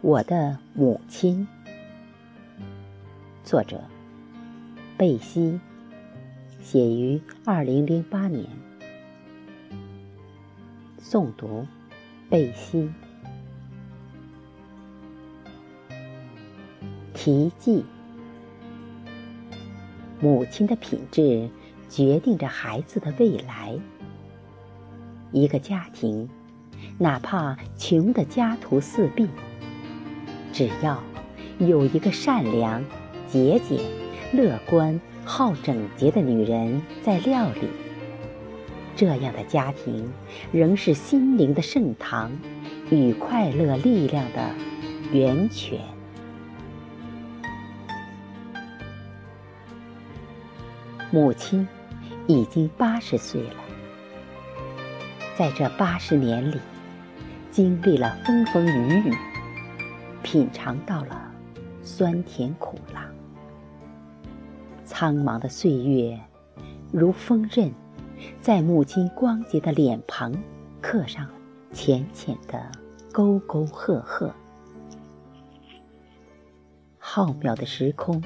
我的母亲，作者贝西，写于二零零八年。诵读贝西。题记：母亲的品质决定着孩子的未来。一个家庭。哪怕穷得家徒四壁，只要有一个善良、节俭、乐观、好整洁的女人在料理，这样的家庭仍是心灵的圣堂与快乐力量的源泉。母亲已经八十岁了，在这八十年里。经历了风风雨雨，品尝到了酸甜苦辣，苍茫的岁月如锋刃，在母亲光洁的脸庞刻上浅浅的沟沟壑壑。浩渺的时空，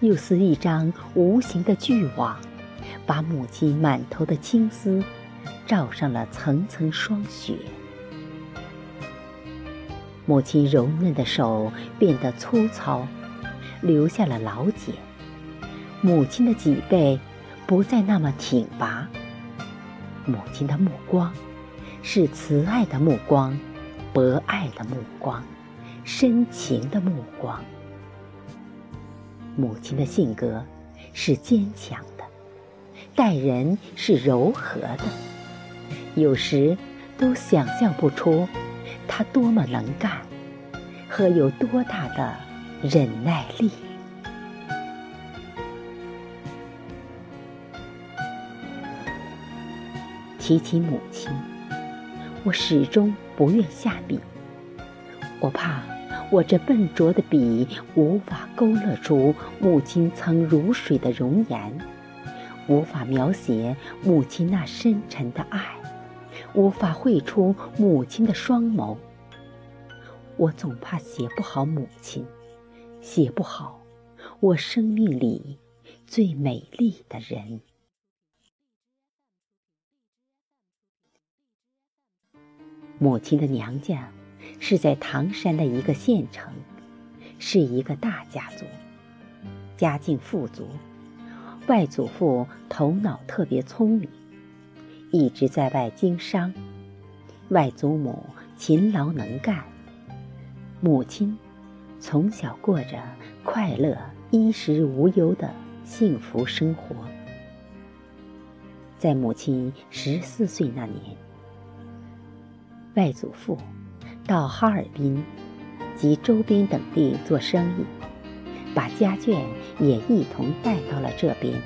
又似一张无形的巨网，把母亲满头的青丝罩上了层层霜雪。母亲柔嫩的手变得粗糙，留下了老茧。母亲的脊背不再那么挺拔。母亲的目光是慈爱的目光，博爱的目光，深情的目光。母亲的性格是坚强的，待人是柔和的，有时都想象不出。他多么能干，和有多大的忍耐力。提起母亲，我始终不愿下笔，我怕我这笨拙的笔无法勾勒出母亲曾如水的容颜，无法描写母亲那深沉的爱。无法绘出母亲的双眸，我总怕写不好母亲，写不好我生命里最美丽的人。母亲的娘家是在唐山的一个县城，是一个大家族，家境富足，外祖父头脑特别聪明。一直在外经商，外祖母勤劳能干，母亲从小过着快乐、衣食无忧的幸福生活。在母亲十四岁那年，外祖父到哈尔滨及周边等地做生意，把家眷也一同带到了这边。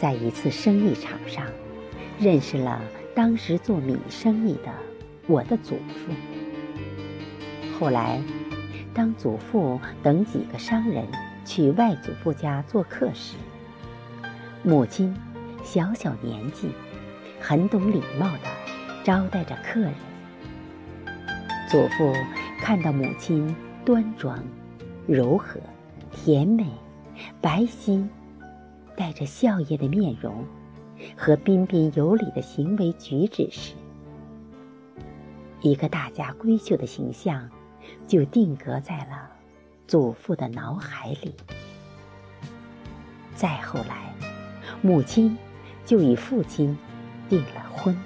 在一次生意场上，认识了当时做米生意的我的祖父。后来，当祖父等几个商人去外祖父家做客时，母亲小小年纪，很懂礼貌的招待着客人。祖父看到母亲端庄、柔和、甜美、白皙。带着笑靥的面容和彬彬有礼的行为举止时，一个大家闺秀的形象就定格在了祖父的脑海里。再后来，母亲就与父亲订了婚。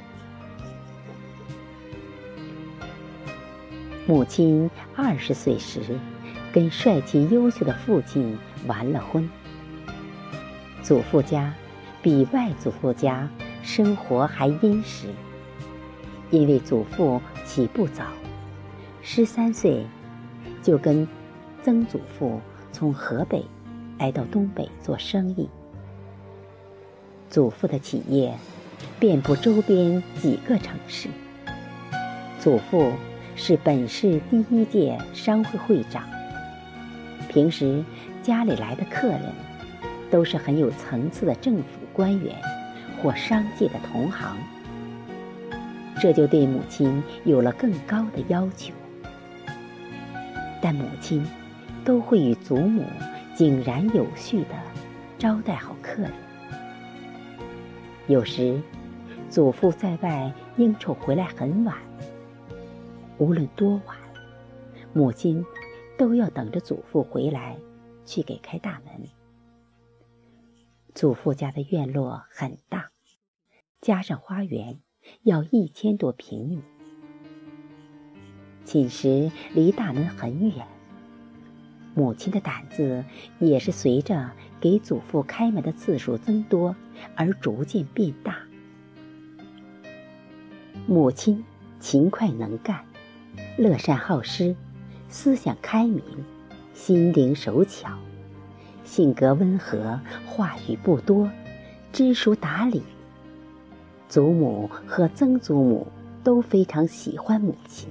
母亲二十岁时，跟帅气优秀的父亲完了婚。祖父家比外祖父家生活还殷实，因为祖父起步早，十三岁就跟曾祖父从河北来到东北做生意。祖父的企业遍布周边几个城市。祖父是本市第一届商会会长，平时家里来的客人。都是很有层次的政府官员或商界的同行，这就对母亲有了更高的要求。但母亲都会与祖母井然有序地招待好客人。有时，祖父在外应酬回来很晚，无论多晚，母亲都要等着祖父回来，去给开大门。祖父家的院落很大，加上花园，要一千多平米。寝室离大门很远，母亲的胆子也是随着给祖父开门的次数增多而逐渐变大。母亲勤快能干，乐善好施，思想开明，心灵手巧。性格温和，话语不多，知书达理。祖母和曾祖母都非常喜欢母亲，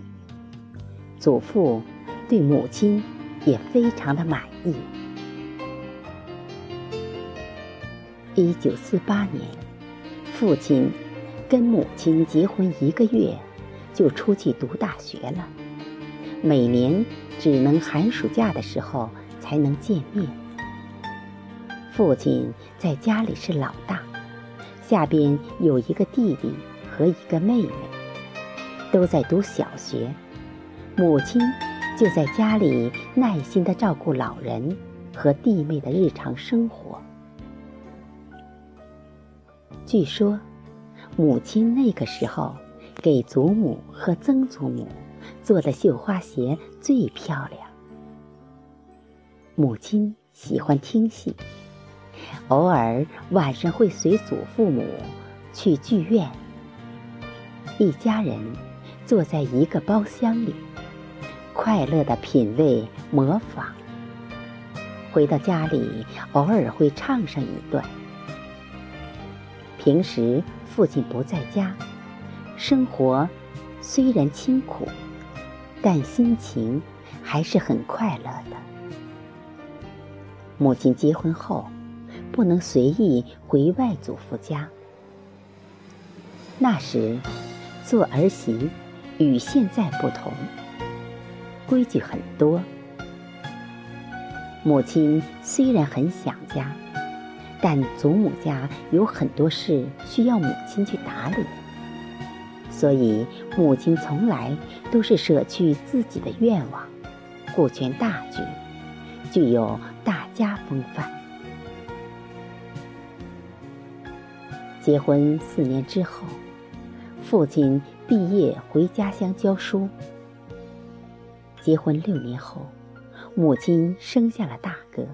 祖父对母亲也非常的满意。一九四八年，父亲跟母亲结婚一个月，就出去读大学了，每年只能寒暑假的时候才能见面。父亲在家里是老大，下边有一个弟弟和一个妹妹，都在读小学。母亲就在家里耐心的照顾老人和弟妹的日常生活。据说，母亲那个时候给祖母和曾祖母做的绣花鞋最漂亮。母亲喜欢听戏。偶尔晚上会随祖父母去剧院，一家人坐在一个包厢里，快乐的品味模仿。回到家里，偶尔会唱上一段。平时父亲不在家，生活虽然清苦，但心情还是很快乐的。母亲结婚后。不能随意回外祖父家。那时，做儿媳与现在不同，规矩很多。母亲虽然很想家，但祖母家有很多事需要母亲去打理，所以母亲从来都是舍去自己的愿望，顾全大局，具有大家风范。结婚四年之后，父亲毕业回家乡教书。结婚六年后，母亲生下了大哥，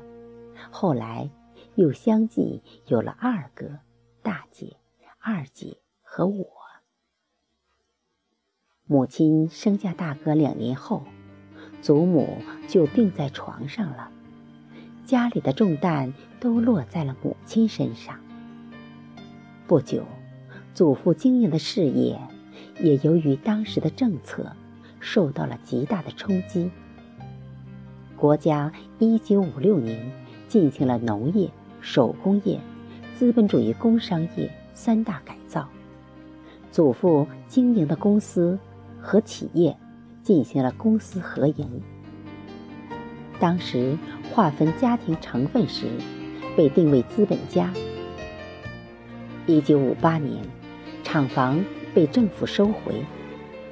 后来又相继有了二哥、大姐、二姐和我。母亲生下大哥两年后，祖母就病在床上了，家里的重担都落在了母亲身上。不久，祖父经营的事业也由于当时的政策受到了极大的冲击。国家一九五六年进行了农业、手工业、资本主义工商业三大改造，祖父经营的公司和企业进行了公私合营。当时划分家庭成分时，被定为资本家。一九五八年，厂房被政府收回，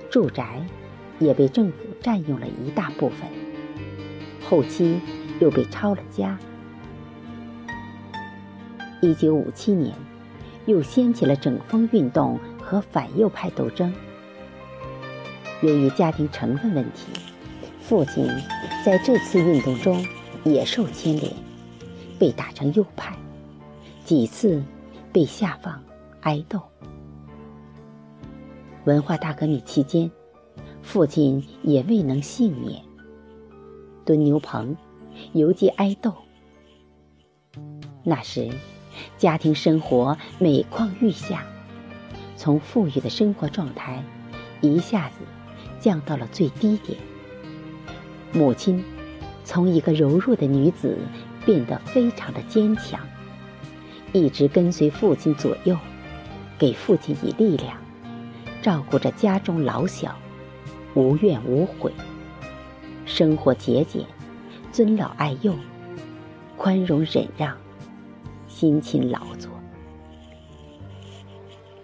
住宅也被政府占用了一大部分。后期又被抄了家。一九五七年，又掀起了整风运动和反右派斗争。由于家庭成分问题，父亲在这次运动中也受牵连，被打成右派，几次。被下放挨斗。文化大革命期间，父亲也未能幸免，蹲牛棚，游街挨斗。那时，家庭生活每况愈下，从富裕的生活状态一下子降到了最低点。母亲从一个柔弱的女子变得非常的坚强。一直跟随父亲左右，给父亲以力量，照顾着家中老小，无怨无悔。生活节俭，尊老爱幼，宽容忍让，辛勤劳作。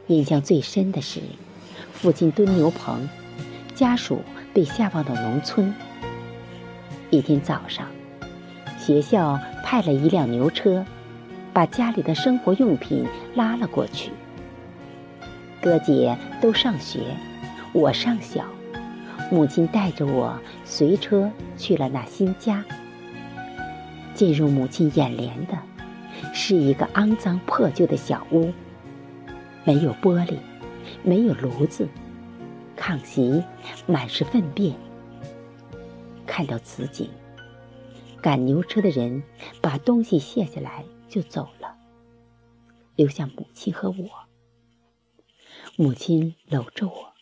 印象最深的是，父亲蹲牛棚，家属被下放到农村。一天早上，学校派了一辆牛车，把家里的生活用品拉了过去。哥姐都上学，我上小，母亲带着我随车去了那新家。进入母亲眼帘的，是一个肮脏破旧的小屋。没有玻璃，没有炉子，炕席满是粪便。看到此景，赶牛车的人把东西卸下来就走了，留下母亲和我。母亲搂着我，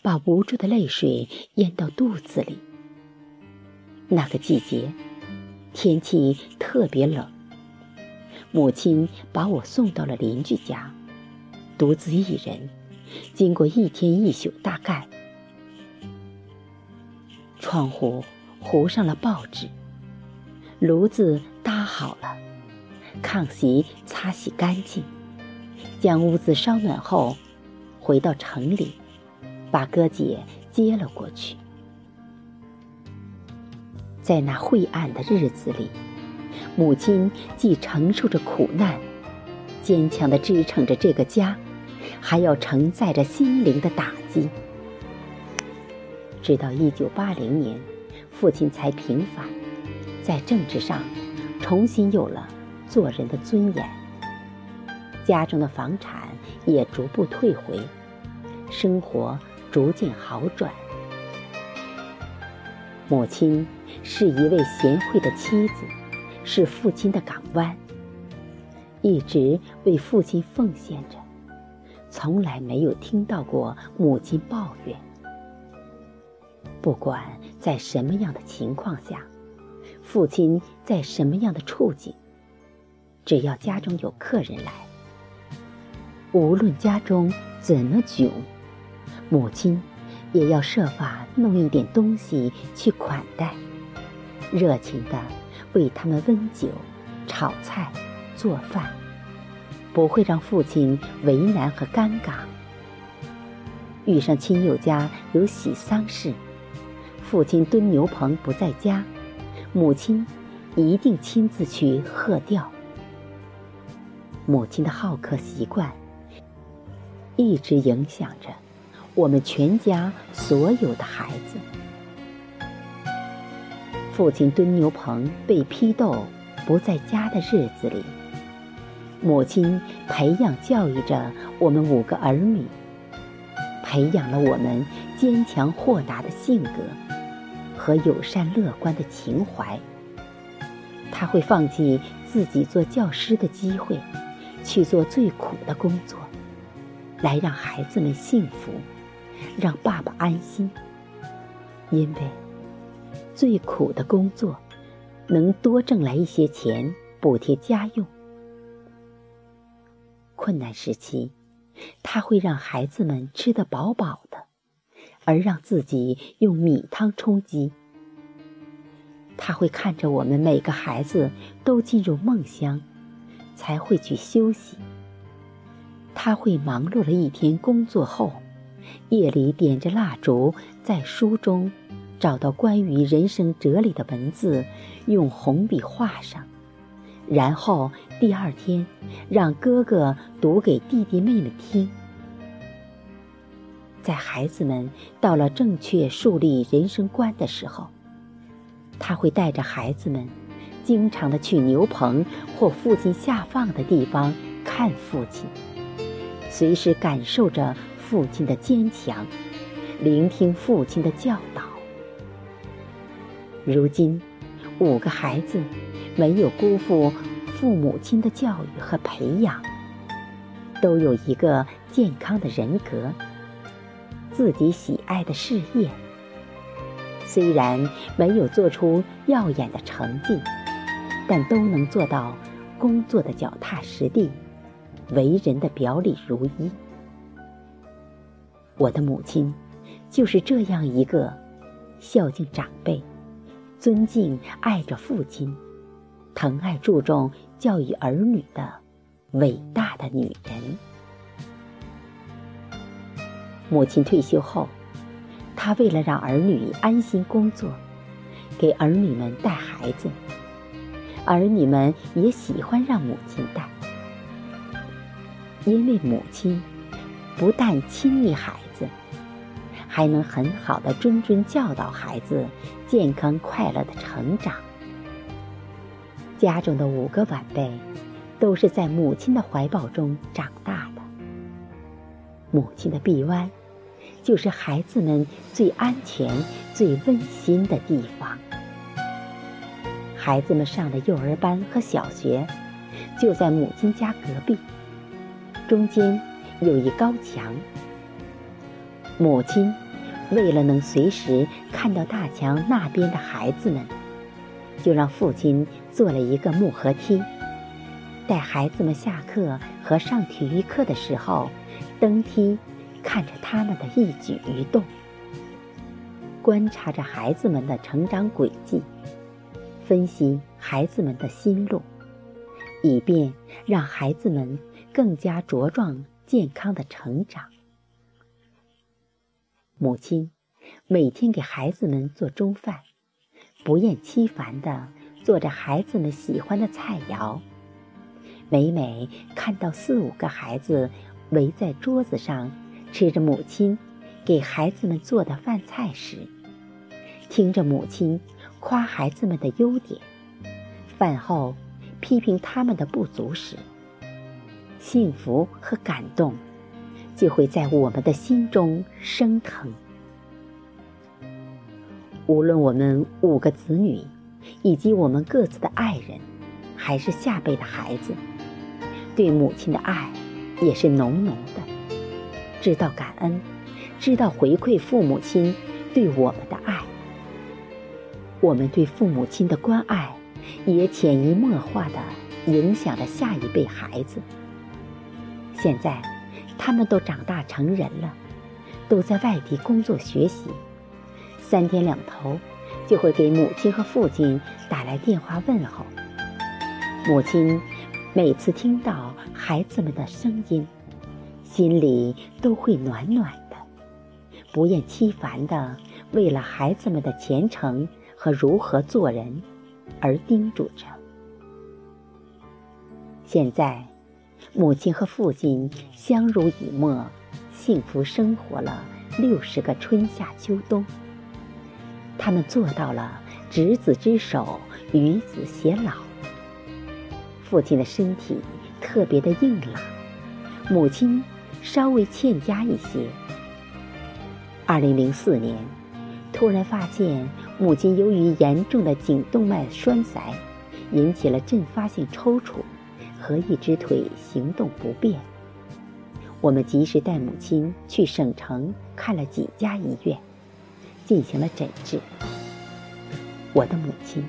把无助的泪水咽到肚子里。那个季节，天气特别冷，母亲把我送到了邻居家。独自一人，经过一天一宿大干。窗户糊上了报纸，炉子搭好了，炕席擦洗干净，将屋子烧暖后，回到城里，把哥姐接了过去。在那晦暗的日子里，母亲既承受着苦难，坚强地支撑着这个家。还要承载着心灵的打击，直到一九八零年，父亲才平反，在政治上重新有了做人的尊严。家中的房产也逐步退回，生活逐渐好转。母亲是一位贤惠的妻子，是父亲的港湾，一直为父亲奉献着。从来没有听到过母亲抱怨。不管在什么样的情况下，父亲在什么样的处境，只要家中有客人来，无论家中怎么窘，母亲也要设法弄一点东西去款待，热情的为他们温酒、炒菜、做饭。不会让父亲为难和尴尬。遇上亲友家有喜丧事，父亲蹲牛棚不在家，母亲一定亲自去贺吊。母亲的好客习惯，一直影响着我们全家所有的孩子。父亲蹲牛棚被批斗不在家的日子里。母亲培养教育着我们五个儿女，培养了我们坚强豁达的性格和友善乐观的情怀。他会放弃自己做教师的机会，去做最苦的工作，来让孩子们幸福，让爸爸安心。因为最苦的工作，能多挣来一些钱补贴家用。困难时期，他会让孩子们吃得饱饱的，而让自己用米汤充饥。他会看着我们每个孩子都进入梦乡，才会去休息。他会忙碌了一天工作后，夜里点着蜡烛，在书中找到关于人生哲理的文字，用红笔画上。然后第二天，让哥哥读给弟弟妹妹听。在孩子们到了正确树立人生观的时候，他会带着孩子们，经常的去牛棚或父亲下放的地方看父亲，随时感受着父亲的坚强，聆听父亲的教导。如今，五个孩子。没有辜负父母亲的教育和培养，都有一个健康的人格，自己喜爱的事业。虽然没有做出耀眼的成绩，但都能做到工作的脚踏实地，为人的表里如一。我的母亲就是这样一个孝敬长辈、尊敬爱着父亲，疼爱注重教育儿女的伟大的女人。母亲退休后，她为了让儿女安心工作，给儿女们带孩子，儿女们也喜欢让母亲带，因为母亲不但亲密孩子，还能很好的谆谆教导孩子健康快乐的成长。家中的五个晚辈，都是在母亲的怀抱中长大的，母亲的臂弯。就是孩子们最安全、最温馨的地方。孩子们上的幼儿班和小学就在母亲家隔壁，中间有一高墙。母亲为了能随时看到大墙那边的孩子们，就让父亲做了一个木合梯，带孩子们下课和上体育课的时候登梯。看着他们的一举一动，观察着孩子们的成长轨迹，分析孩子们的心路，以便让孩子们更加茁壮健康的成长。母亲每天给孩子们做中饭，不厌其烦地做着孩子们喜欢的菜肴。每每看到四五个孩子围在桌子上，吃着母亲给孩子们做的饭菜时，听着母亲夸孩子们的优点，饭后批评他们的不足时，幸福和感动就会在我们的心中升腾。无论我们五个子女，以及我们各自的爱人，还是下辈的孩子，对母亲的爱也是浓浓的。知道感恩，知道回馈父母亲对我们的爱，我们对父母亲的关爱，也潜移默化的影响着下一辈孩子。现在，他们都长大成人了，都在外地工作学习，三天两头就会给母亲和父亲打来电话问候。母亲每次听到孩子们的声音。心里都会暖暖的，不厌其烦的为了孩子们的前程和如何做人而叮嘱着。现在，母亲和父亲相濡以沫，幸福生活了六十个春夏秋冬。他们做到了执子之手，与子偕老。父亲的身体特别的硬朗，母亲。稍微欠佳一些。二零零四年，突然发现母亲由于严重的颈动脉栓塞，引起了阵发性抽搐和一只腿行动不便。我们及时带母亲去省城看了几家医院，进行了诊治。我的母亲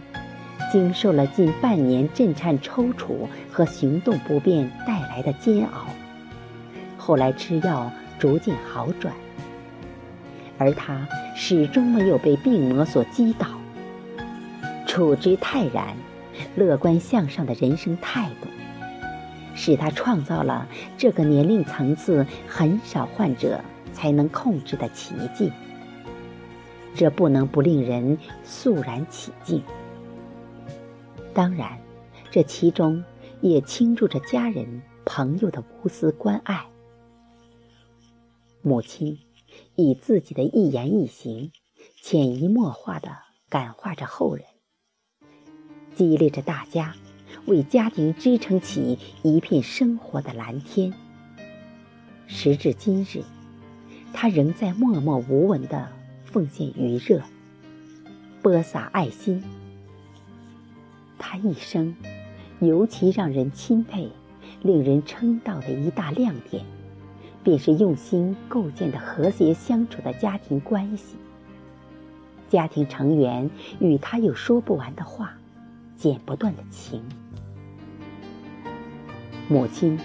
经受了近半年震颤抽搐和行动不便带来的煎熬。后来吃药逐渐好转，而他始终没有被病魔所击倒，处之泰然、乐观向上的人生态度，使他创造了这个年龄层次很少患者才能控制的奇迹。这不能不令人肃然起敬。当然，这其中也倾注着家人、朋友的无私关爱。母亲以自己的一言一行，潜移默化地感化着后人，激励着大家，为家庭支撑起一片生活的蓝天。时至今日，他仍在默默无闻地奉献余热，播撒爱心。他一生尤其让人钦佩、令人称道的一大亮点。便是用心构建的和谐相处的家庭关系。家庭成员与他有说不完的话，剪不断的情。母亲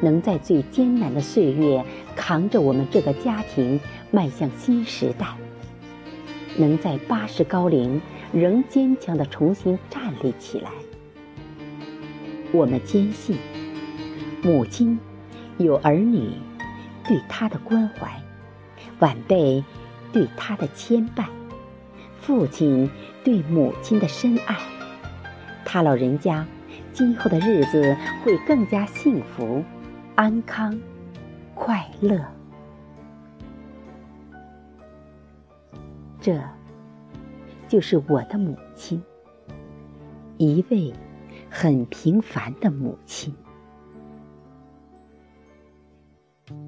能在最艰难的岁月扛着我们这个家庭迈向新时代，能在八十高龄仍坚强的重新站立起来。我们坚信，母亲有儿女对他的关怀，晚辈对他的牵绊，父亲对母亲的深爱，他老人家今后的日子会更加幸福、安康、快乐。这，就是我的母亲，一位很平凡的母亲。